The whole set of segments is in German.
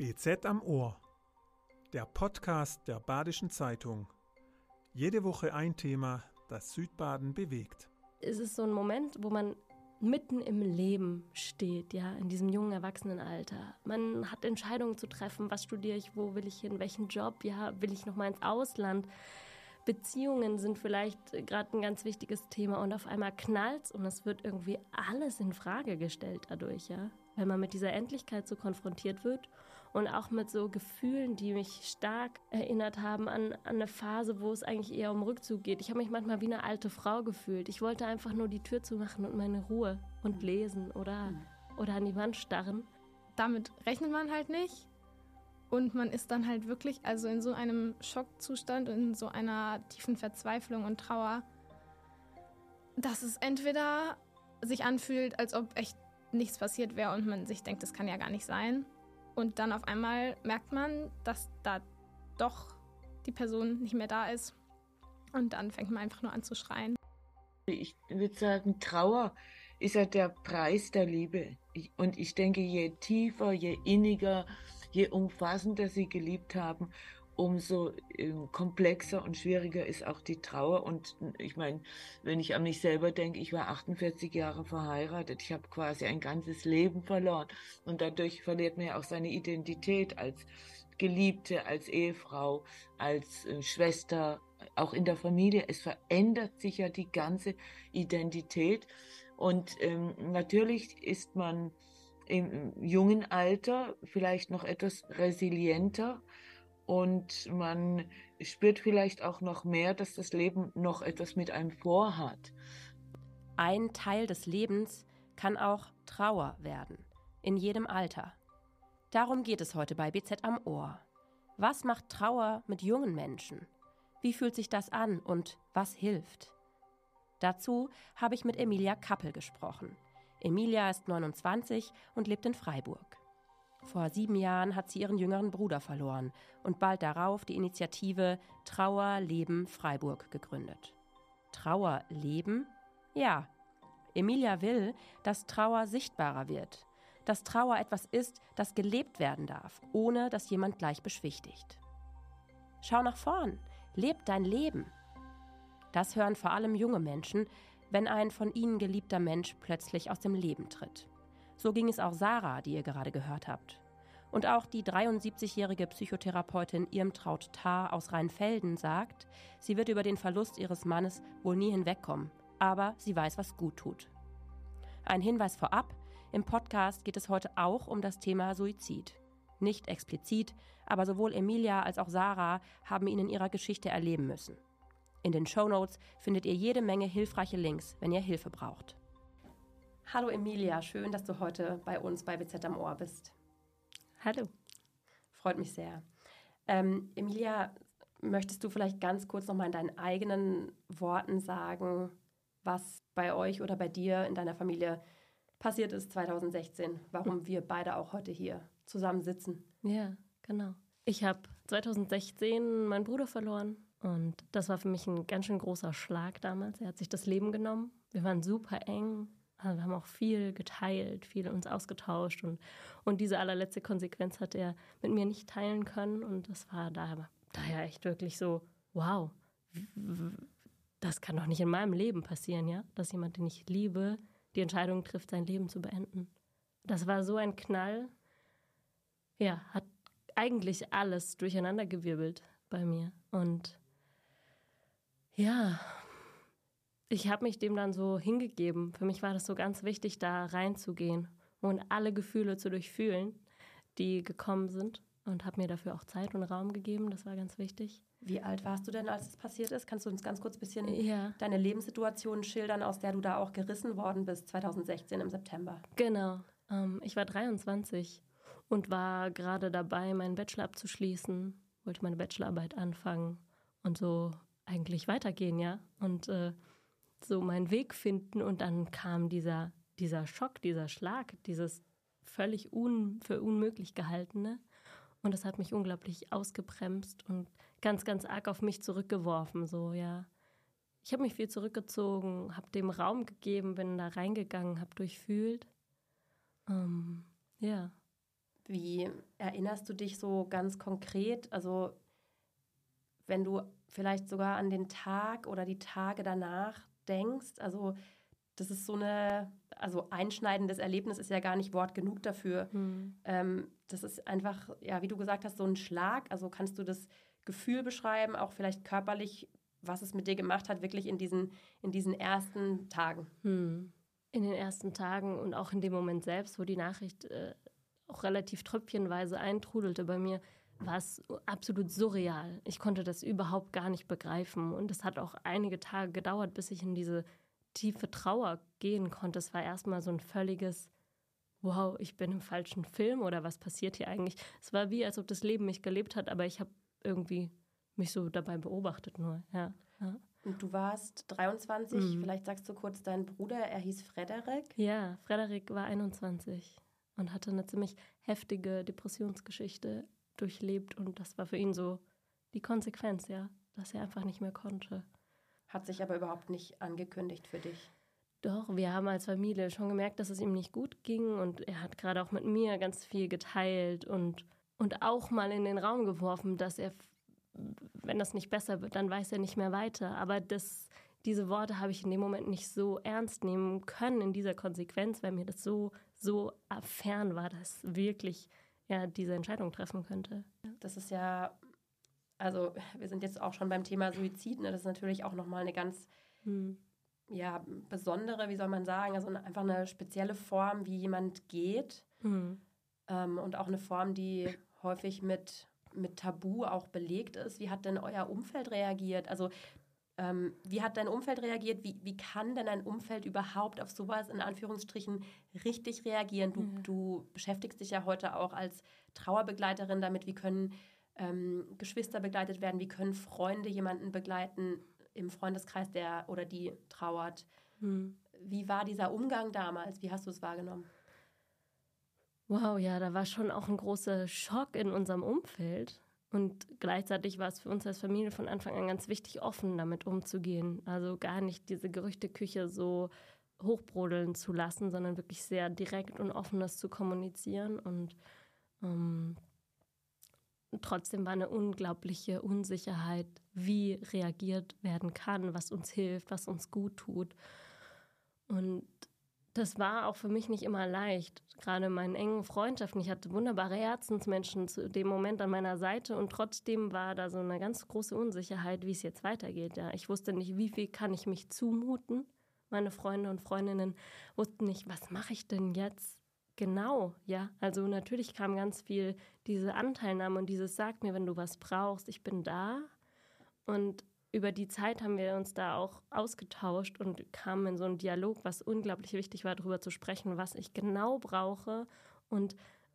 BZ am Ohr. Der Podcast der Badischen Zeitung. Jede Woche ein Thema, das Südbaden bewegt. Es ist so ein Moment, wo man mitten im Leben steht, ja, in diesem jungen Erwachsenenalter. Man hat Entscheidungen zu treffen, was studiere ich, wo will ich hin, welchen Job, ja, will ich noch mal ins Ausland. Beziehungen sind vielleicht gerade ein ganz wichtiges Thema und auf einmal knallt's und es wird irgendwie alles in Frage gestellt dadurch, ja. Wenn man mit dieser Endlichkeit so konfrontiert wird und auch mit so Gefühlen, die mich stark erinnert haben an, an eine Phase, wo es eigentlich eher um Rückzug geht. Ich habe mich manchmal wie eine alte Frau gefühlt. Ich wollte einfach nur die Tür zumachen und meine Ruhe und lesen oder, oder an die Wand starren. Damit rechnet man halt nicht. Und man ist dann halt wirklich also in so einem Schockzustand, in so einer tiefen Verzweiflung und Trauer, dass es entweder sich anfühlt, als ob echt nichts passiert wäre und man sich denkt, das kann ja gar nicht sein. Und dann auf einmal merkt man, dass da doch die Person nicht mehr da ist. Und dann fängt man einfach nur an zu schreien. Ich würde sagen, Trauer ist ja der Preis der Liebe. Und ich denke, je tiefer, je inniger, je umfassender sie geliebt haben, umso ähm, komplexer und schwieriger ist auch die Trauer. Und ich meine, wenn ich an mich selber denke, ich war 48 Jahre verheiratet, ich habe quasi ein ganzes Leben verloren. Und dadurch verliert man ja auch seine Identität als Geliebte, als Ehefrau, als äh, Schwester, auch in der Familie. Es verändert sich ja die ganze Identität. Und ähm, natürlich ist man im jungen Alter vielleicht noch etwas resilienter und man spürt vielleicht auch noch mehr, dass das Leben noch etwas mit einem vorhat. Ein Teil des Lebens kann auch Trauer werden, in jedem Alter. Darum geht es heute bei BZ am Ohr. Was macht Trauer mit jungen Menschen? Wie fühlt sich das an und was hilft? Dazu habe ich mit Emilia Kappel gesprochen. Emilia ist 29 und lebt in Freiburg. Vor sieben Jahren hat sie ihren jüngeren Bruder verloren und bald darauf die Initiative Trauer Leben Freiburg gegründet. Trauer leben? Ja. Emilia will, dass Trauer sichtbarer wird, dass Trauer etwas ist, das gelebt werden darf, ohne dass jemand gleich beschwichtigt. Schau nach vorn, leb dein Leben. Das hören vor allem junge Menschen, wenn ein von ihnen geliebter Mensch plötzlich aus dem Leben tritt. So ging es auch Sarah, die ihr gerade gehört habt. Und auch die 73-jährige Psychotherapeutin Irmtraut Tarr aus Rheinfelden sagt, sie wird über den Verlust ihres Mannes wohl nie hinwegkommen, aber sie weiß, was gut tut. Ein Hinweis vorab, im Podcast geht es heute auch um das Thema Suizid. Nicht explizit, aber sowohl Emilia als auch Sarah haben ihn in ihrer Geschichte erleben müssen. In den Show Notes findet ihr jede Menge hilfreiche Links, wenn ihr Hilfe braucht. Hallo Emilia, schön, dass du heute bei uns bei BZ am Ohr bist. Hallo. Freut mich sehr. Ähm, Emilia, möchtest du vielleicht ganz kurz nochmal in deinen eigenen Worten sagen, was bei euch oder bei dir in deiner Familie passiert ist 2016, warum wir beide auch heute hier zusammen sitzen? Ja, genau. Ich habe 2016 meinen Bruder verloren und das war für mich ein ganz schön großer Schlag damals. Er hat sich das Leben genommen. Wir waren super eng. Also wir haben auch viel geteilt, viel uns ausgetauscht und, und diese allerletzte Konsequenz hat er mit mir nicht teilen können. Und das war daher, daher echt wirklich so, wow, das kann doch nicht in meinem Leben passieren, ja? Dass jemand, den ich liebe, die Entscheidung trifft, sein Leben zu beenden. Das war so ein Knall. Ja, hat eigentlich alles durcheinandergewirbelt bei mir. Und ja, ich habe mich dem dann so hingegeben. Für mich war das so ganz wichtig, da reinzugehen und alle Gefühle zu durchfühlen, die gekommen sind. Und habe mir dafür auch Zeit und Raum gegeben. Das war ganz wichtig. Wie alt warst du denn, als es passiert ist? Kannst du uns ganz kurz ein bisschen ja. deine Lebenssituation schildern, aus der du da auch gerissen worden bist, 2016 im September? Genau. Ähm, ich war 23 und war gerade dabei, meinen Bachelor abzuschließen, wollte meine Bachelorarbeit anfangen und so eigentlich weitergehen, ja. Und äh, so meinen Weg finden und dann kam dieser, dieser Schock, dieser Schlag, dieses völlig un, für unmöglich gehaltene. Und das hat mich unglaublich ausgebremst und ganz, ganz arg auf mich zurückgeworfen, so, ja. Ich habe mich viel zurückgezogen, habe dem Raum gegeben, bin da reingegangen, habe durchfühlt. Ähm, ja. Wie erinnerst du dich so ganz konkret? Also wenn du vielleicht sogar an den Tag oder die Tage danach denkst, also das ist so eine, also einschneidendes Erlebnis ist ja gar nicht Wort genug dafür. Mhm. Ähm, das ist einfach, ja, wie du gesagt hast, so ein Schlag. Also kannst du das Gefühl beschreiben, auch vielleicht körperlich, was es mit dir gemacht hat, wirklich in diesen, in diesen ersten Tagen? Mhm. In den ersten Tagen und auch in dem Moment selbst, wo die Nachricht äh, auch relativ tröpfchenweise eintrudelte bei mir, war es absolut surreal. Ich konnte das überhaupt gar nicht begreifen. Und es hat auch einige Tage gedauert, bis ich in diese tiefe Trauer gehen konnte. Es war erstmal so ein völliges, wow, ich bin im falschen Film oder was passiert hier eigentlich? Es war wie, als ob das Leben mich gelebt hat, aber ich habe irgendwie mich so dabei beobachtet nur. Ja, ja. Und du warst 23, mhm. vielleicht sagst du kurz deinen Bruder, er hieß Frederik. Ja, Frederik war 21 und hatte eine ziemlich heftige Depressionsgeschichte durchlebt und das war für ihn so die Konsequenz, ja, dass er einfach nicht mehr konnte. Hat sich aber überhaupt nicht angekündigt für dich. Doch, wir haben als Familie schon gemerkt, dass es ihm nicht gut ging und er hat gerade auch mit mir ganz viel geteilt und, und auch mal in den Raum geworfen, dass er, wenn das nicht besser wird, dann weiß er nicht mehr weiter. Aber das, diese Worte habe ich in dem Moment nicht so ernst nehmen können in dieser Konsequenz, weil mir das so, so fern war, dass wirklich er diese Entscheidung treffen könnte. Das ist ja also wir sind jetzt auch schon beim Thema Suizid, ne? das ist natürlich auch nochmal eine ganz hm. ja, besondere, wie soll man sagen, also einfach eine spezielle Form, wie jemand geht hm. ähm, und auch eine Form, die häufig mit, mit Tabu auch belegt ist. Wie hat denn euer Umfeld reagiert? Also ähm, wie hat dein Umfeld reagiert? Wie, wie kann denn ein Umfeld überhaupt auf sowas in Anführungsstrichen richtig reagieren? Du, ja. du beschäftigst dich ja heute auch als Trauerbegleiterin damit, wie können ähm, Geschwister begleitet werden, wie können Freunde jemanden begleiten im Freundeskreis, der oder die trauert. Hm. Wie war dieser Umgang damals? Wie hast du es wahrgenommen? Wow, ja, da war schon auch ein großer Schock in unserem Umfeld. Und gleichzeitig war es für uns als Familie von Anfang an ganz wichtig, offen damit umzugehen. Also gar nicht diese Gerüchteküche so hochbrodeln zu lassen, sondern wirklich sehr direkt und offen das zu kommunizieren. Und ähm, trotzdem war eine unglaubliche Unsicherheit, wie reagiert werden kann, was uns hilft, was uns gut tut. Und das war auch für mich nicht immer leicht. Gerade in meinen engen Freundschaften. Ich hatte wunderbare Herzensmenschen zu dem Moment an meiner Seite und trotzdem war da so eine ganz große Unsicherheit, wie es jetzt weitergeht. Ja, ich wusste nicht, wie viel kann ich mich zumuten. Meine Freunde und Freundinnen wussten nicht, was mache ich denn jetzt? Genau, ja. Also natürlich kam ganz viel diese Anteilnahme und dieses Sag mir, wenn du was brauchst, ich bin da. Und über die Zeit haben wir uns da auch ausgetauscht und kamen in so einen Dialog, was unglaublich wichtig war, darüber zu sprechen, was ich genau brauche und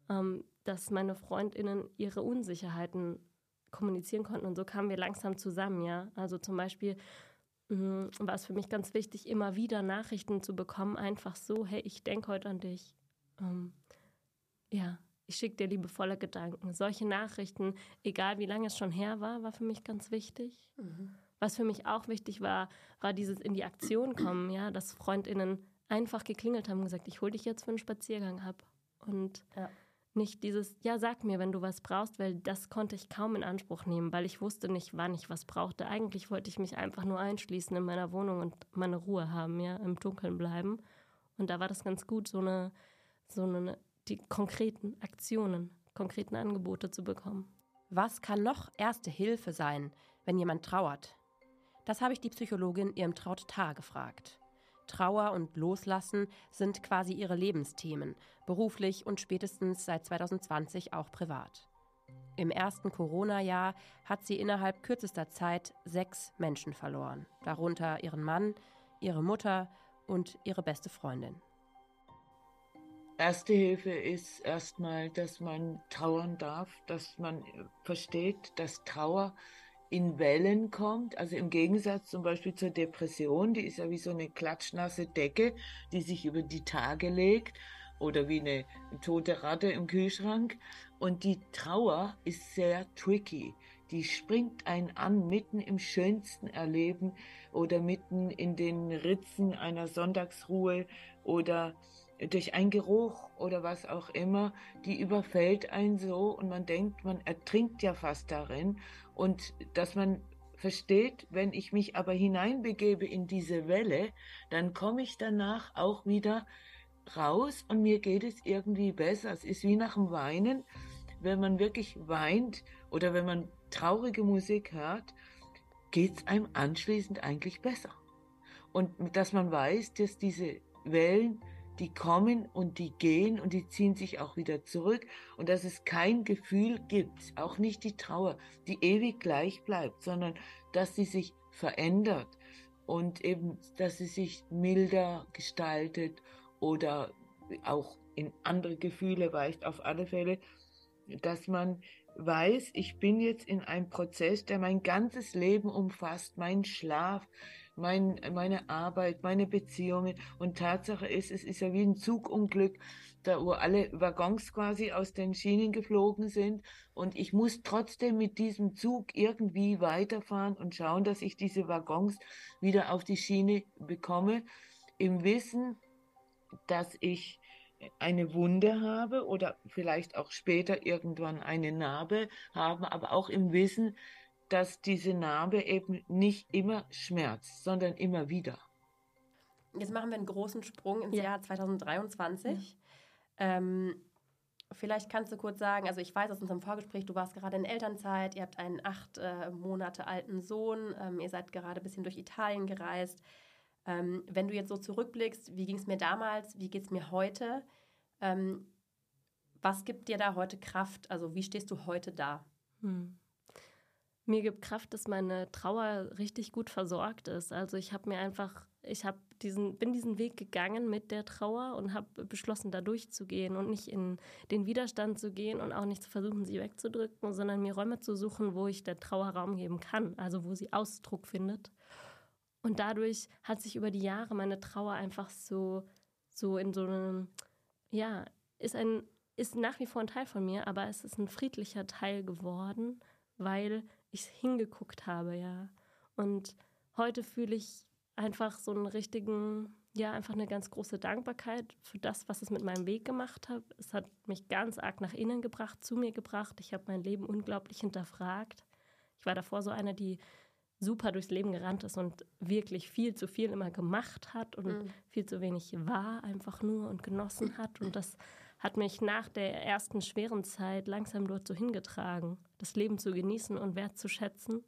ähm, dass meine Freundinnen ihre Unsicherheiten kommunizieren konnten. Und so kamen wir langsam zusammen, ja. Also zum Beispiel mh, war es für mich ganz wichtig, immer wieder Nachrichten zu bekommen, einfach so, hey, ich denke heute an dich ähm, ja, ich schicke dir liebevolle Gedanken. Solche Nachrichten, egal wie lange es schon her war, war für mich ganz wichtig. Mhm. Was für mich auch wichtig war, war dieses in die Aktion kommen, ja, dass Freundinnen einfach geklingelt haben und gesagt, ich hole dich jetzt für einen Spaziergang ab. Und ja. nicht dieses, ja, sag mir, wenn du was brauchst, weil das konnte ich kaum in Anspruch nehmen, weil ich wusste nicht, wann ich was brauchte. Eigentlich wollte ich mich einfach nur einschließen in meiner Wohnung und meine Ruhe haben, ja, im Dunkeln bleiben. Und da war das ganz gut, so eine sondern die konkreten Aktionen, konkreten Angebote zu bekommen. Was kann noch erste Hilfe sein, wenn jemand trauert? Das habe ich die Psychologin Irmtraut Tar gefragt. Trauer und Loslassen sind quasi ihre Lebensthemen, beruflich und spätestens seit 2020 auch privat. Im ersten Corona-Jahr hat sie innerhalb kürzester Zeit sechs Menschen verloren, darunter ihren Mann, ihre Mutter und ihre beste Freundin. Erste Hilfe ist erstmal, dass man trauern darf, dass man versteht, dass Trauer in Wellen kommt. Also im Gegensatz zum Beispiel zur Depression, die ist ja wie so eine klatschnasse Decke, die sich über die Tage legt oder wie eine tote Ratte im Kühlschrank. Und die Trauer ist sehr tricky. Die springt einen an mitten im schönsten Erleben oder mitten in den Ritzen einer Sonntagsruhe oder durch einen Geruch oder was auch immer, die überfällt einen so und man denkt, man ertrinkt ja fast darin und dass man versteht, wenn ich mich aber hineinbegebe in diese Welle, dann komme ich danach auch wieder raus und mir geht es irgendwie besser. Es ist wie nach dem Weinen, wenn man wirklich weint oder wenn man traurige Musik hört, geht es einem anschließend eigentlich besser. Und dass man weiß, dass diese Wellen, die kommen und die gehen und die ziehen sich auch wieder zurück und dass es kein Gefühl gibt, auch nicht die Trauer, die ewig gleich bleibt, sondern dass sie sich verändert und eben, dass sie sich milder gestaltet oder auch in andere Gefühle weicht, auf alle Fälle, dass man weiß, ich bin jetzt in einem Prozess, der mein ganzes Leben umfasst, mein Schlaf, mein, meine Arbeit, meine Beziehungen. Und Tatsache ist, es ist ja wie ein Zugunglück, da wo alle Waggons quasi aus den Schienen geflogen sind. Und ich muss trotzdem mit diesem Zug irgendwie weiterfahren und schauen, dass ich diese Waggons wieder auf die Schiene bekomme, im Wissen, dass ich eine Wunde habe oder vielleicht auch später irgendwann eine Narbe haben, aber auch im Wissen, dass diese Narbe eben nicht immer schmerzt, sondern immer wieder. Jetzt machen wir einen großen Sprung ins ja. Jahr 2023. Ja. Ähm, vielleicht kannst du kurz sagen, also ich weiß aus unserem Vorgespräch, du warst gerade in Elternzeit, ihr habt einen acht äh, Monate alten Sohn, ähm, ihr seid gerade ein bisschen durch Italien gereist. Ähm, wenn du jetzt so zurückblickst, wie ging es mir damals, wie geht es mir heute? Ähm, was gibt dir da heute Kraft? Also wie stehst du heute da? Hm. Mir gibt Kraft, dass meine Trauer richtig gut versorgt ist. Also ich habe mir einfach, ich habe diesen, bin diesen Weg gegangen mit der Trauer und habe beschlossen, da durchzugehen und nicht in den Widerstand zu gehen und auch nicht zu versuchen, sie wegzudrücken, sondern mir Räume zu suchen, wo ich der Trauer Raum geben kann, also wo sie Ausdruck findet. Und dadurch hat sich über die Jahre meine Trauer einfach so, so in so einem, ja, ist ein, ist nach wie vor ein Teil von mir, aber es ist ein friedlicher Teil geworden, weil ich hingeguckt habe, ja. Und heute fühle ich einfach so einen richtigen, ja, einfach eine ganz große Dankbarkeit für das, was es mit meinem Weg gemacht hat. Es hat mich ganz arg nach innen gebracht, zu mir gebracht. Ich habe mein Leben unglaublich hinterfragt. Ich war davor so eine, die super durchs Leben gerannt ist und wirklich viel zu viel immer gemacht hat und mhm. viel zu wenig war, einfach nur und genossen hat. Und das hat mich nach der ersten schweren Zeit langsam dort so hingetragen, das Leben zu genießen und wertzuschätzen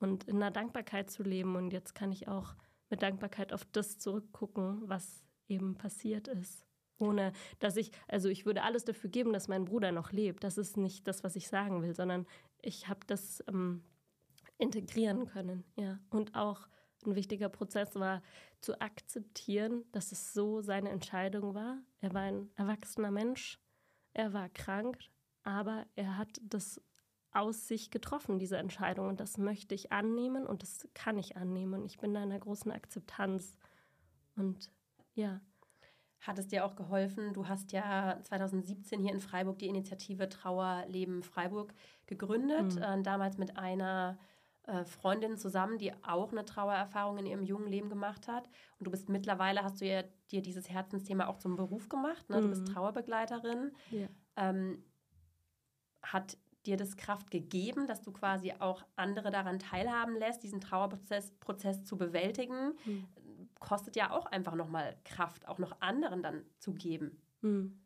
und in einer Dankbarkeit zu leben. Und jetzt kann ich auch mit Dankbarkeit auf das zurückgucken, was eben passiert ist. Ohne dass ich, also ich würde alles dafür geben, dass mein Bruder noch lebt. Das ist nicht das, was ich sagen will, sondern ich habe das ähm, integrieren können, ja. Und auch ein wichtiger Prozess war zu akzeptieren, dass es so seine Entscheidung war. Er war ein erwachsener Mensch, er war krank, aber er hat das aus sich getroffen, diese Entscheidung. Und das möchte ich annehmen und das kann ich annehmen. Und ich bin da in einer großen Akzeptanz. Und ja. Hat es dir auch geholfen? Du hast ja 2017 hier in Freiburg die Initiative Trauerleben Freiburg gegründet, mhm. äh, damals mit einer äh, Freundin zusammen, die auch eine Trauererfahrung in ihrem jungen Leben gemacht hat. Und du bist mittlerweile, hast du ja dir dieses Herzensthema auch zum Beruf gemacht. Ne? Du bist mhm. Trauerbegleiterin. Ja. Ähm, hat dir das Kraft gegeben, dass du quasi auch andere daran teilhaben lässt, diesen Trauerprozess Prozess zu bewältigen? Mhm. Kostet ja auch einfach nochmal Kraft, auch noch anderen dann zu geben. Mhm.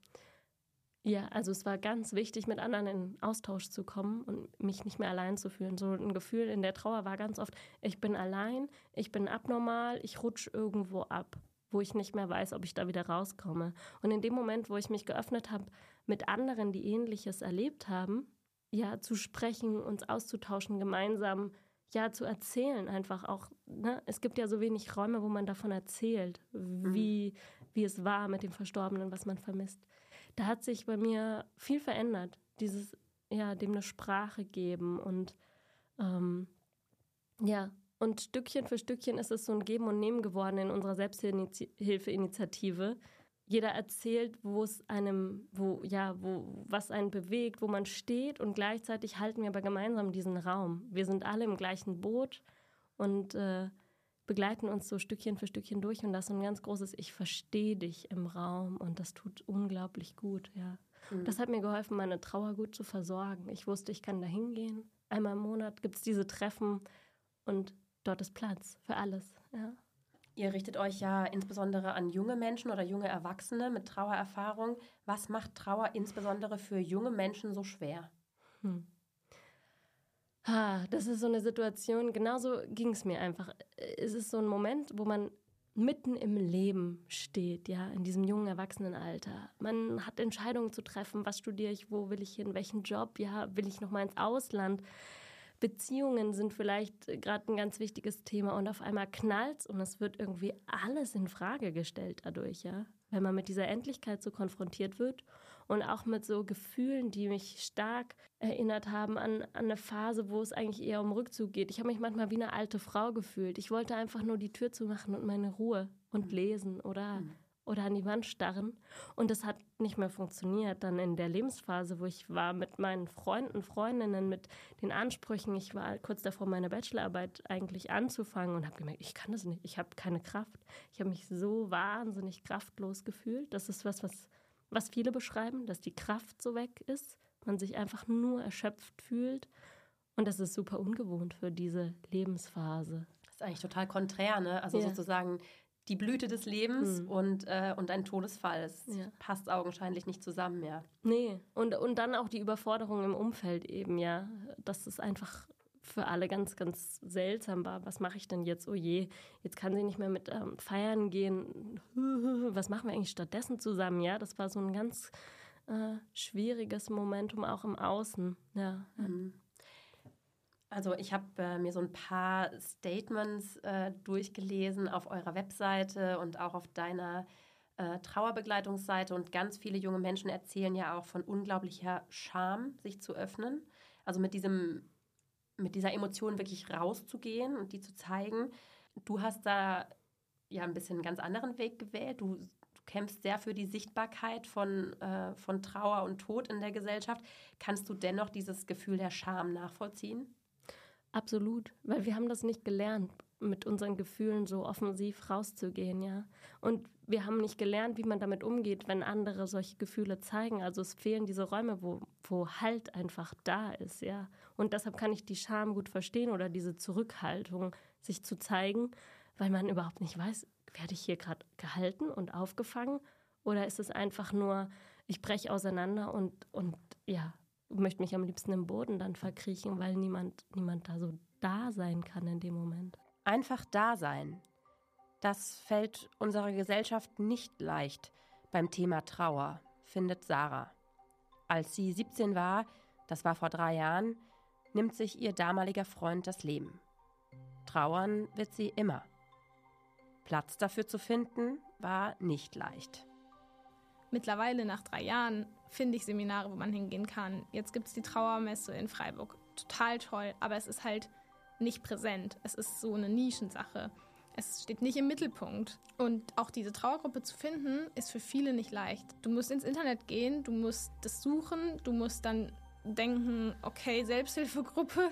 Ja, also es war ganz wichtig, mit anderen in Austausch zu kommen und mich nicht mehr allein zu fühlen. So ein Gefühl in der Trauer war ganz oft, ich bin allein, ich bin abnormal, ich rutsche irgendwo ab, wo ich nicht mehr weiß, ob ich da wieder rauskomme. Und in dem Moment, wo ich mich geöffnet habe, mit anderen, die ähnliches erlebt haben, ja, zu sprechen, uns auszutauschen, gemeinsam, ja, zu erzählen einfach auch. Ne? Es gibt ja so wenig Räume, wo man davon erzählt, mhm. wie, wie es war mit dem Verstorbenen, was man vermisst da hat sich bei mir viel verändert. Dieses, ja, dem eine Sprache geben und ähm, ja, und Stückchen für Stückchen ist es so ein Geben und Nehmen geworden in unserer Selbsthilfeinitiative. Jeder erzählt, wo es einem, wo, ja, wo, was einen bewegt, wo man steht und gleichzeitig halten wir aber gemeinsam diesen Raum. Wir sind alle im gleichen Boot und äh, begleiten uns so Stückchen für Stückchen durch und das ist so ein ganz großes Ich verstehe dich im Raum und das tut unglaublich gut, ja. Mhm. Das hat mir geholfen, meine Trauer gut zu versorgen. Ich wusste, ich kann da hingehen. Einmal im Monat gibt es diese Treffen und dort ist Platz für alles, ja. Ihr richtet euch ja insbesondere an junge Menschen oder junge Erwachsene mit Trauererfahrung. Was macht Trauer insbesondere für junge Menschen so schwer? Hm. Ha, das ist so eine Situation, genauso ging es mir einfach. Es ist so ein Moment, wo man mitten im Leben steht, ja, in diesem jungen Erwachsenenalter. Man hat Entscheidungen zu treffen, was studiere ich, wo will ich hin, welchen Job, ja, will ich noch mal ins Ausland. Beziehungen sind vielleicht gerade ein ganz wichtiges Thema und auf einmal knallt und es wird irgendwie alles in Frage gestellt dadurch, ja, wenn man mit dieser Endlichkeit so konfrontiert wird und auch mit so Gefühlen, die mich stark erinnert haben an, an eine Phase, wo es eigentlich eher um Rückzug geht. Ich habe mich manchmal wie eine alte Frau gefühlt. Ich wollte einfach nur die Tür zumachen und meine Ruhe und mhm. lesen oder, mhm. oder an die Wand starren. Und das hat nicht mehr funktioniert. Dann in der Lebensphase, wo ich war mit meinen Freunden, Freundinnen, mit den Ansprüchen. Ich war kurz davor, meine Bachelorarbeit eigentlich anzufangen und habe gemerkt, ich kann das nicht. Ich habe keine Kraft. Ich habe mich so wahnsinnig kraftlos gefühlt. Das ist was, was was viele beschreiben, dass die Kraft so weg ist, man sich einfach nur erschöpft fühlt. Und das ist super ungewohnt für diese Lebensphase. Das ist eigentlich total konträr, ne? Also ja. sozusagen die Blüte des Lebens mhm. und, äh, und ein Todesfall. Es ja. passt augenscheinlich nicht zusammen, ja. Nee, und, und dann auch die Überforderung im Umfeld eben, ja. Das ist einfach für alle ganz, ganz seltsam war. Was mache ich denn jetzt? Oh je, jetzt kann sie nicht mehr mit ähm, feiern gehen. Was machen wir eigentlich stattdessen zusammen? Ja, das war so ein ganz äh, schwieriges Momentum auch im Außen. Ja. Mhm. Also ich habe äh, mir so ein paar Statements äh, durchgelesen auf eurer Webseite und auch auf deiner äh, Trauerbegleitungsseite und ganz viele junge Menschen erzählen ja auch von unglaublicher Scham, sich zu öffnen. Also mit diesem mit dieser Emotion wirklich rauszugehen und die zu zeigen. Du hast da ja ein bisschen einen ganz anderen Weg gewählt. Du, du kämpfst sehr für die Sichtbarkeit von, äh, von Trauer und Tod in der Gesellschaft. Kannst du dennoch dieses Gefühl der Scham nachvollziehen? Absolut, weil wir haben das nicht gelernt, mit unseren Gefühlen so offensiv rauszugehen, ja. Und wir haben nicht gelernt, wie man damit umgeht, wenn andere solche Gefühle zeigen. Also es fehlen diese Räume, wo, wo Halt einfach da ist, ja. Und deshalb kann ich die Scham gut verstehen oder diese Zurückhaltung, sich zu zeigen, weil man überhaupt nicht weiß, werde ich hier gerade gehalten und aufgefangen oder ist es einfach nur, ich breche auseinander und, und ja, möchte mich am liebsten im Boden dann verkriechen, weil niemand, niemand da so da sein kann in dem Moment. Einfach da sein. Das fällt unserer Gesellschaft nicht leicht beim Thema Trauer, findet Sarah. Als sie 17 war, das war vor drei Jahren, nimmt sich ihr damaliger Freund das Leben. Trauern wird sie immer. Platz dafür zu finden, war nicht leicht. Mittlerweile nach drei Jahren finde ich Seminare, wo man hingehen kann. Jetzt gibt es die Trauermesse in Freiburg. Total toll, aber es ist halt nicht präsent. Es ist so eine Nischensache. Es steht nicht im Mittelpunkt. Und auch diese Trauergruppe zu finden, ist für viele nicht leicht. Du musst ins Internet gehen, du musst das suchen, du musst dann denken, okay, Selbsthilfegruppe,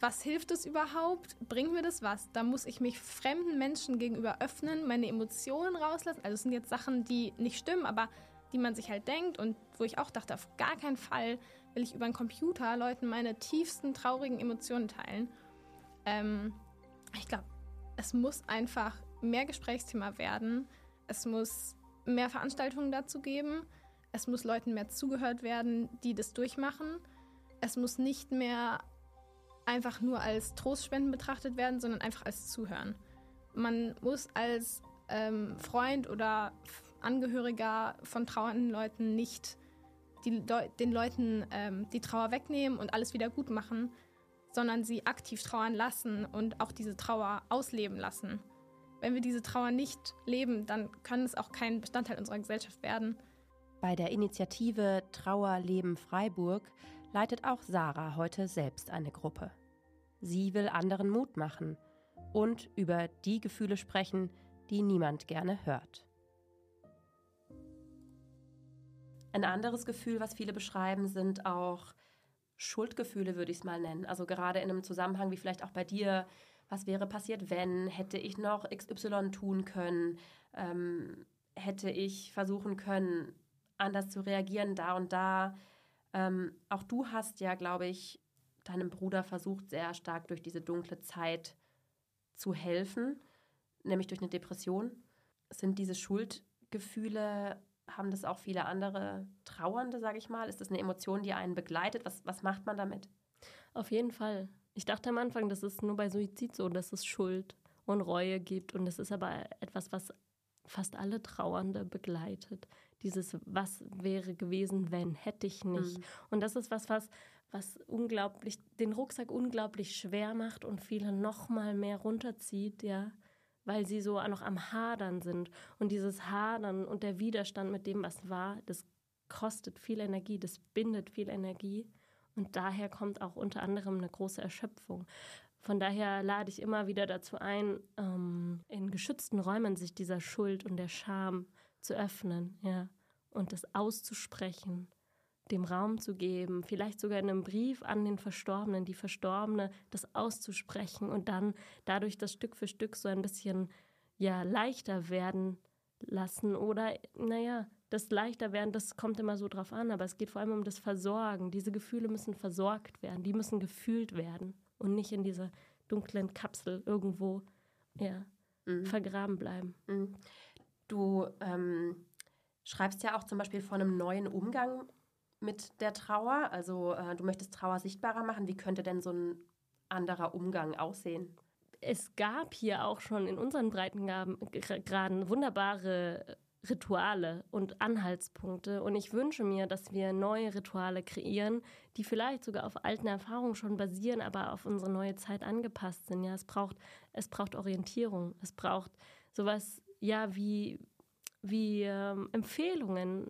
was hilft es überhaupt? Bringt mir das was? Da muss ich mich fremden Menschen gegenüber öffnen, meine Emotionen rauslassen. Also es sind jetzt Sachen, die nicht stimmen, aber die man sich halt denkt und wo ich auch dachte, auf gar keinen Fall will ich über einen Computer Leuten meine tiefsten traurigen Emotionen teilen. Ähm, ich glaube, es muss einfach mehr Gesprächsthema werden. Es muss mehr Veranstaltungen dazu geben. Es muss Leuten mehr zugehört werden, die das durchmachen. Es muss nicht mehr einfach nur als Trostspenden betrachtet werden, sondern einfach als Zuhören. Man muss als ähm, Freund oder Angehöriger von trauernden Leuten nicht die, den Leuten ähm, die Trauer wegnehmen und alles wieder gut machen, sondern sie aktiv trauern lassen und auch diese Trauer ausleben lassen. Wenn wir diese Trauer nicht leben, dann kann es auch kein Bestandteil unserer Gesellschaft werden. Bei der Initiative Trauer Leben Freiburg leitet auch Sarah heute selbst eine Gruppe. Sie will anderen Mut machen und über die Gefühle sprechen, die niemand gerne hört. Ein anderes Gefühl, was viele beschreiben, sind auch Schuldgefühle, würde ich es mal nennen. Also gerade in einem Zusammenhang wie vielleicht auch bei dir was wäre passiert, wenn, hätte ich noch XY tun können, ähm, hätte ich versuchen können, anders zu reagieren, da und da. Ähm, auch du hast ja, glaube ich, deinem Bruder versucht, sehr stark durch diese dunkle Zeit zu helfen, nämlich durch eine Depression. Sind diese Schuldgefühle, haben das auch viele andere Trauernde, sage ich mal? Ist das eine Emotion, die einen begleitet? Was, was macht man damit? Auf jeden Fall. Ich dachte am Anfang, das ist nur bei Suizid so, dass es Schuld und Reue gibt. Und das ist aber etwas, was fast alle Trauernde begleitet. Dieses, was wäre gewesen, wenn, hätte ich nicht. Mhm. Und das ist was, was, was unglaublich, den Rucksack unglaublich schwer macht und viele noch mal mehr runterzieht, ja, weil sie so noch am Hadern sind. Und dieses Hadern und der Widerstand mit dem, was war, das kostet viel Energie, das bindet viel Energie. Und daher kommt auch unter anderem eine große Erschöpfung. Von daher lade ich immer wieder dazu ein, ähm, in geschützten Räumen sich dieser Schuld und der Scham zu öffnen, ja, und das auszusprechen, dem Raum zu geben, vielleicht sogar in einem Brief an den Verstorbenen, die Verstorbene, das auszusprechen und dann dadurch das Stück für Stück so ein bisschen ja leichter werden lassen oder naja, das leichter werden, das kommt immer so drauf an, aber es geht vor allem um das Versorgen. Diese Gefühle müssen versorgt werden, die müssen gefühlt werden und nicht in dieser dunklen Kapsel irgendwo ja, mhm. vergraben bleiben. Mhm. Du ähm, schreibst ja auch zum Beispiel von einem neuen Umgang mit der Trauer. Also äh, du möchtest Trauer sichtbarer machen. Wie könnte denn so ein anderer Umgang aussehen? Es gab hier auch schon in unseren Breitengraden wunderbare Rituale und Anhaltspunkte. Und ich wünsche mir, dass wir neue Rituale kreieren, die vielleicht sogar auf alten Erfahrungen schon basieren, aber auf unsere neue Zeit angepasst sind. Ja, es braucht, es braucht Orientierung. Es braucht sowas, ja, wie, wie ähm, Empfehlungen.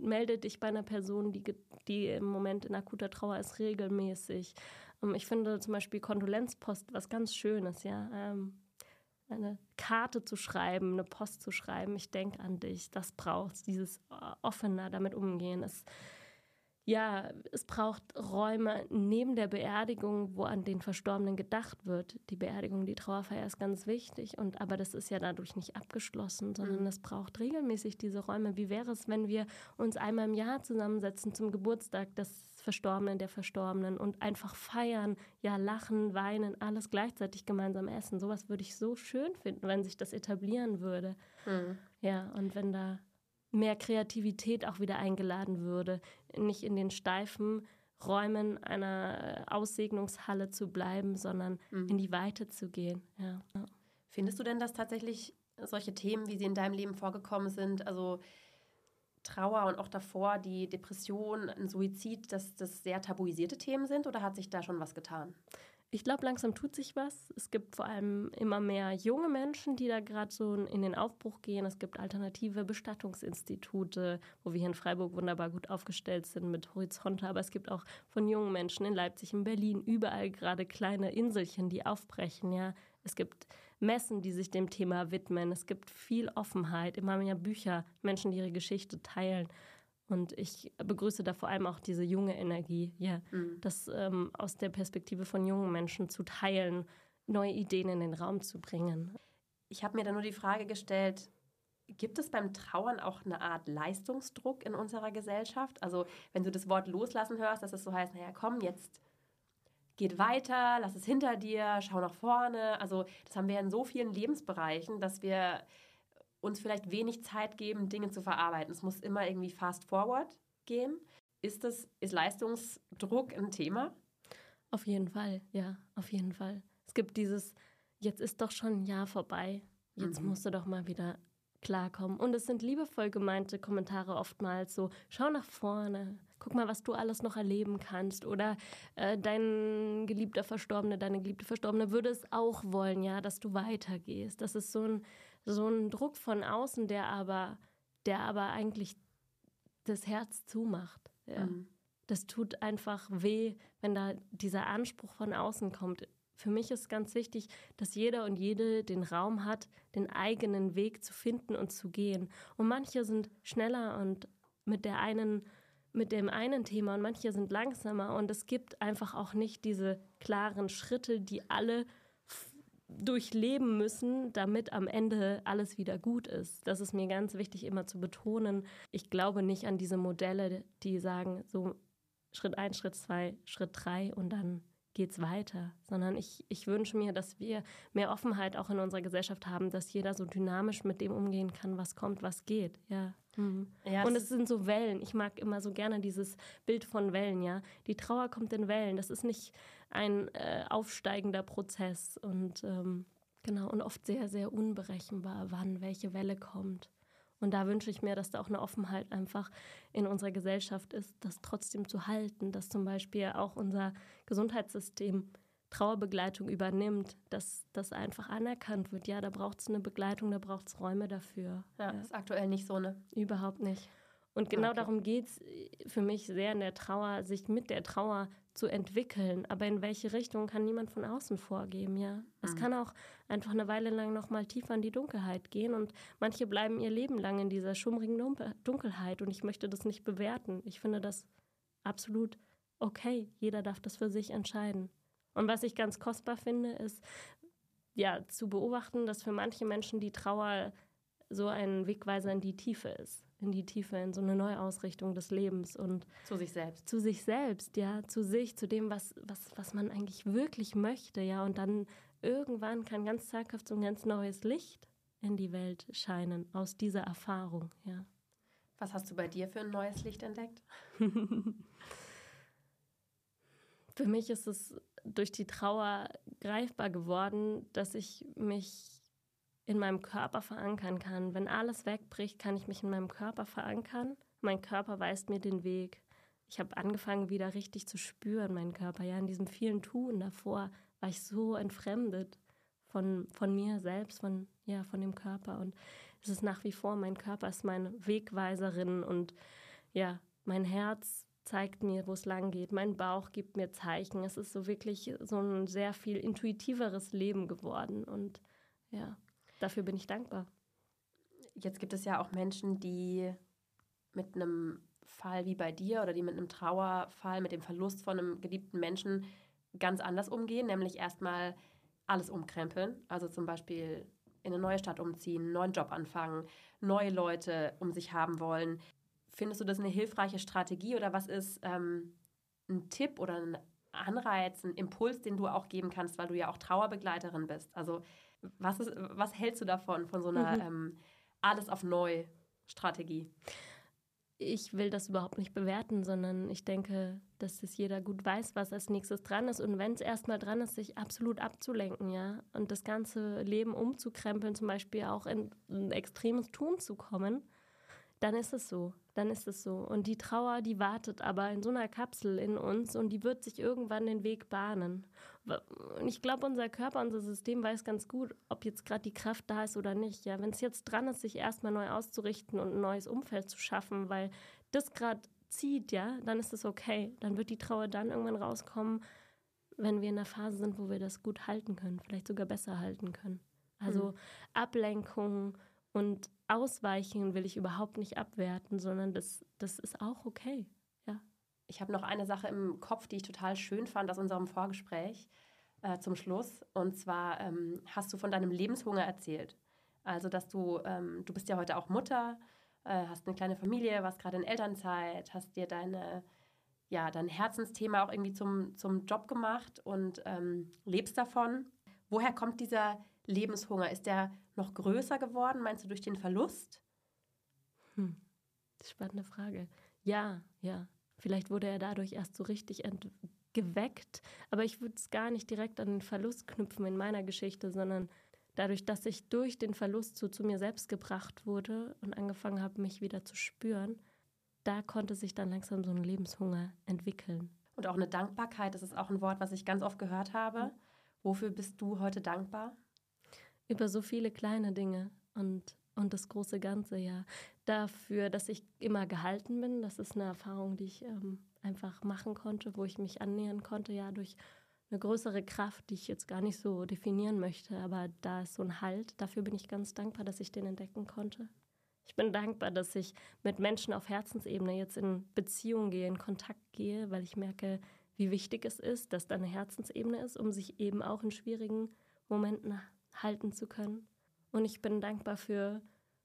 Melde dich bei einer Person, die, die im Moment in akuter Trauer ist, regelmäßig. Ähm, ich finde zum Beispiel Kondolenzpost was ganz Schönes, ja. Ähm, eine Karte zu schreiben, eine Post zu schreiben, ich denke an dich, das braucht dieses äh, offener damit umgehen. Es, ja, es braucht Räume neben der Beerdigung, wo an den Verstorbenen gedacht wird. Die Beerdigung, die Trauerfeier ist ganz wichtig, und aber das ist ja dadurch nicht abgeschlossen, sondern mhm. es braucht regelmäßig diese Räume. Wie wäre es, wenn wir uns einmal im Jahr zusammensetzen zum Geburtstag des Verstorbenen, der Verstorbenen und einfach feiern, ja, lachen, weinen, alles gleichzeitig gemeinsam essen. Sowas würde ich so schön finden, wenn sich das etablieren würde. Mhm. Ja, und wenn da mehr Kreativität auch wieder eingeladen würde, nicht in den steifen Räumen einer Aussegnungshalle zu bleiben, sondern mhm. in die Weite zu gehen. Ja. Findest du denn, dass tatsächlich solche Themen, wie sie in deinem Leben vorgekommen sind, also Trauer und auch davor die Depression, ein Suizid, dass das sehr tabuisierte Themen sind oder hat sich da schon was getan? Ich glaube, langsam tut sich was. Es gibt vor allem immer mehr junge Menschen, die da gerade so in den Aufbruch gehen. Es gibt alternative Bestattungsinstitute, wo wir hier in Freiburg wunderbar gut aufgestellt sind mit Horizonte. Aber es gibt auch von jungen Menschen in Leipzig, in Berlin, überall gerade kleine Inselchen, die aufbrechen. Ja, es gibt Messen, die sich dem Thema widmen. Es gibt viel Offenheit, immer mehr Bücher, Menschen, die ihre Geschichte teilen. Und ich begrüße da vor allem auch diese junge Energie, ja, mhm. das ähm, aus der Perspektive von jungen Menschen zu teilen, neue Ideen in den Raum zu bringen. Ich habe mir da nur die Frage gestellt, gibt es beim Trauern auch eine Art Leistungsdruck in unserer Gesellschaft? Also wenn du das Wort loslassen hörst, dass es so heißt, naja, komm, jetzt geht weiter, lass es hinter dir, schau nach vorne. Also das haben wir in so vielen Lebensbereichen, dass wir uns vielleicht wenig Zeit geben, Dinge zu verarbeiten. Es muss immer irgendwie fast forward gehen. Ist das, ist Leistungsdruck ein Thema? Auf jeden Fall, ja, auf jeden Fall. Es gibt dieses, jetzt ist doch schon ein Jahr vorbei, jetzt mhm. musst du doch mal wieder klarkommen. Und es sind liebevoll gemeinte Kommentare oftmals so, schau nach vorne, guck mal, was du alles noch erleben kannst. Oder äh, dein geliebter Verstorbene, deine geliebte Verstorbene würde es auch wollen, ja, dass du weitergehst. Das ist so ein, so ein Druck von außen, der aber, der aber eigentlich das Herz zumacht. Ja. Mhm. Das tut einfach weh, wenn da dieser Anspruch von außen kommt. Für mich ist ganz wichtig, dass jeder und jede den Raum hat, den eigenen Weg zu finden und zu gehen. Und manche sind schneller und mit der einen mit dem einen Thema und manche sind langsamer und es gibt einfach auch nicht diese klaren Schritte, die alle durchleben müssen, damit am Ende alles wieder gut ist. Das ist mir ganz wichtig immer zu betonen. Ich glaube nicht an diese Modelle, die sagen, so Schritt eins, Schritt zwei, Schritt drei und dann geht's weiter, sondern ich, ich wünsche mir, dass wir mehr Offenheit auch in unserer Gesellschaft haben, dass jeder so dynamisch mit dem umgehen kann, was kommt, was geht. Ja. Mhm. ja und es sind so Wellen. Ich mag immer so gerne dieses Bild von Wellen, ja. Die Trauer kommt in Wellen. Das ist nicht ein äh, aufsteigender Prozess und ähm, genau und oft sehr, sehr unberechenbar, wann welche Welle kommt. Und da wünsche ich mir, dass da auch eine Offenheit einfach in unserer Gesellschaft ist, das trotzdem zu halten, dass zum Beispiel auch unser Gesundheitssystem Trauerbegleitung übernimmt, dass das einfach anerkannt wird. Ja, da braucht es eine Begleitung, da braucht es Räume dafür. Ja, ja, ist aktuell nicht so, ne? Überhaupt nicht. Und genau okay. darum geht es für mich sehr in der Trauer, sich mit der Trauer zu entwickeln. Aber in welche Richtung kann niemand von außen vorgeben, ja. Es mhm. kann auch einfach eine Weile lang noch mal tiefer in die Dunkelheit gehen und manche bleiben ihr Leben lang in dieser schummrigen Dunkelheit und ich möchte das nicht bewerten. Ich finde das absolut okay. Jeder darf das für sich entscheiden. Und was ich ganz kostbar finde, ist ja zu beobachten, dass für manche Menschen die Trauer so ein Wegweiser in die Tiefe ist in die Tiefe, in so eine Neuausrichtung des Lebens und zu sich selbst. Zu sich selbst, ja, zu sich, zu dem, was, was, was man eigentlich wirklich möchte, ja. Und dann irgendwann kann ganz zaghaft so ein ganz neues Licht in die Welt scheinen aus dieser Erfahrung, ja. Was hast du bei dir für ein neues Licht entdeckt? für mich ist es durch die Trauer greifbar geworden, dass ich mich in meinem Körper verankern kann. Wenn alles wegbricht, kann ich mich in meinem Körper verankern. Mein Körper weist mir den Weg. Ich habe angefangen, wieder richtig zu spüren, meinen Körper. Ja, in diesem vielen Tun davor war ich so entfremdet von, von mir selbst, von, ja, von dem Körper. Und es ist nach wie vor, mein Körper ist meine Wegweiserin und ja, mein Herz zeigt mir, wo es lang geht. Mein Bauch gibt mir Zeichen. Es ist so wirklich so ein sehr viel intuitiveres Leben geworden. Und ja, dafür bin ich dankbar. Jetzt gibt es ja auch Menschen, die mit einem Fall wie bei dir oder die mit einem Trauerfall, mit dem Verlust von einem geliebten Menschen ganz anders umgehen, nämlich erstmal alles umkrempeln. Also zum Beispiel in eine neue Stadt umziehen, einen neuen Job anfangen, neue Leute um sich haben wollen. Findest du das eine hilfreiche Strategie oder was ist ähm, ein Tipp oder ein Anreiz, ein Impuls, den du auch geben kannst, weil du ja auch Trauerbegleiterin bist? Also was, ist, was hältst du davon, von so einer mhm. ähm, Alles auf Neu-Strategie? Ich will das überhaupt nicht bewerten, sondern ich denke, dass es jeder gut weiß, was als nächstes dran ist. Und wenn es erstmal dran ist, sich absolut abzulenken, ja, und das ganze Leben umzukrempeln, zum Beispiel auch in ein extremes Tun zu kommen, dann ist es so. Dann ist es so. Und die Trauer, die wartet aber in so einer Kapsel in uns und die wird sich irgendwann den Weg bahnen. Und ich glaube, unser Körper, unser System weiß ganz gut, ob jetzt gerade die Kraft da ist oder nicht. Ja, wenn es jetzt dran ist, sich erstmal neu auszurichten und ein neues Umfeld zu schaffen, weil das gerade zieht, ja, dann ist es okay. Dann wird die Trauer dann irgendwann rauskommen, wenn wir in einer Phase sind, wo wir das gut halten können, vielleicht sogar besser halten können. Also mhm. Ablenkung und Ausweichen will ich überhaupt nicht abwerten, sondern das, das ist auch okay. Ja. Ich habe noch eine Sache im Kopf, die ich total schön fand aus unserem Vorgespräch äh, zum Schluss. Und zwar ähm, hast du von deinem Lebenshunger erzählt. Also, dass du, ähm, du bist ja heute auch Mutter, äh, hast eine kleine Familie, warst gerade in Elternzeit, hast dir deine, ja, dein Herzensthema auch irgendwie zum, zum Job gemacht und ähm, lebst davon. Woher kommt dieser Lebenshunger? Ist der noch größer geworden, meinst du, durch den Verlust? Hm. Spannende Frage. Ja, ja. Vielleicht wurde er dadurch erst so richtig geweckt. Aber ich würde es gar nicht direkt an den Verlust knüpfen in meiner Geschichte, sondern dadurch, dass ich durch den Verlust so zu mir selbst gebracht wurde und angefangen habe, mich wieder zu spüren, da konnte sich dann langsam so ein Lebenshunger entwickeln. Und auch eine Dankbarkeit, das ist auch ein Wort, was ich ganz oft gehört habe. Mhm. Wofür bist du heute dankbar? Über so viele kleine Dinge und, und das große Ganze, ja. Dafür, dass ich immer gehalten bin, das ist eine Erfahrung, die ich ähm, einfach machen konnte, wo ich mich annähern konnte, ja, durch eine größere Kraft, die ich jetzt gar nicht so definieren möchte, aber da ist so ein Halt. Dafür bin ich ganz dankbar, dass ich den entdecken konnte. Ich bin dankbar, dass ich mit Menschen auf Herzensebene jetzt in Beziehung gehe, in Kontakt gehe, weil ich merke, wie wichtig es ist, dass da eine Herzensebene ist, um sich eben auch in schwierigen Momenten halten zu können. Und ich bin dankbar für,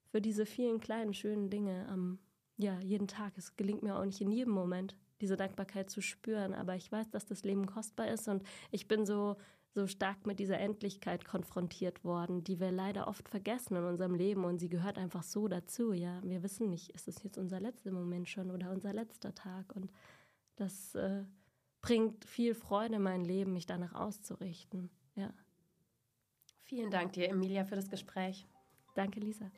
für diese vielen kleinen, schönen Dinge am, ja, jeden Tag. Es gelingt mir auch nicht in jedem Moment, diese Dankbarkeit zu spüren, aber ich weiß, dass das Leben kostbar ist und ich bin so, so stark mit dieser Endlichkeit konfrontiert worden, die wir leider oft vergessen in unserem Leben und sie gehört einfach so dazu, ja. Wir wissen nicht, ist es jetzt unser letzter Moment schon oder unser letzter Tag und das äh, bringt viel Freude in mein Leben, mich danach auszurichten, ja. Vielen Dank dir, Emilia, für das Gespräch. Danke, Lisa.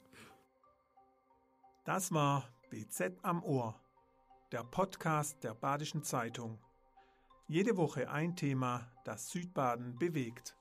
Das war BZ am Ohr, der Podcast der Badischen Zeitung. Jede Woche ein Thema, das Südbaden bewegt.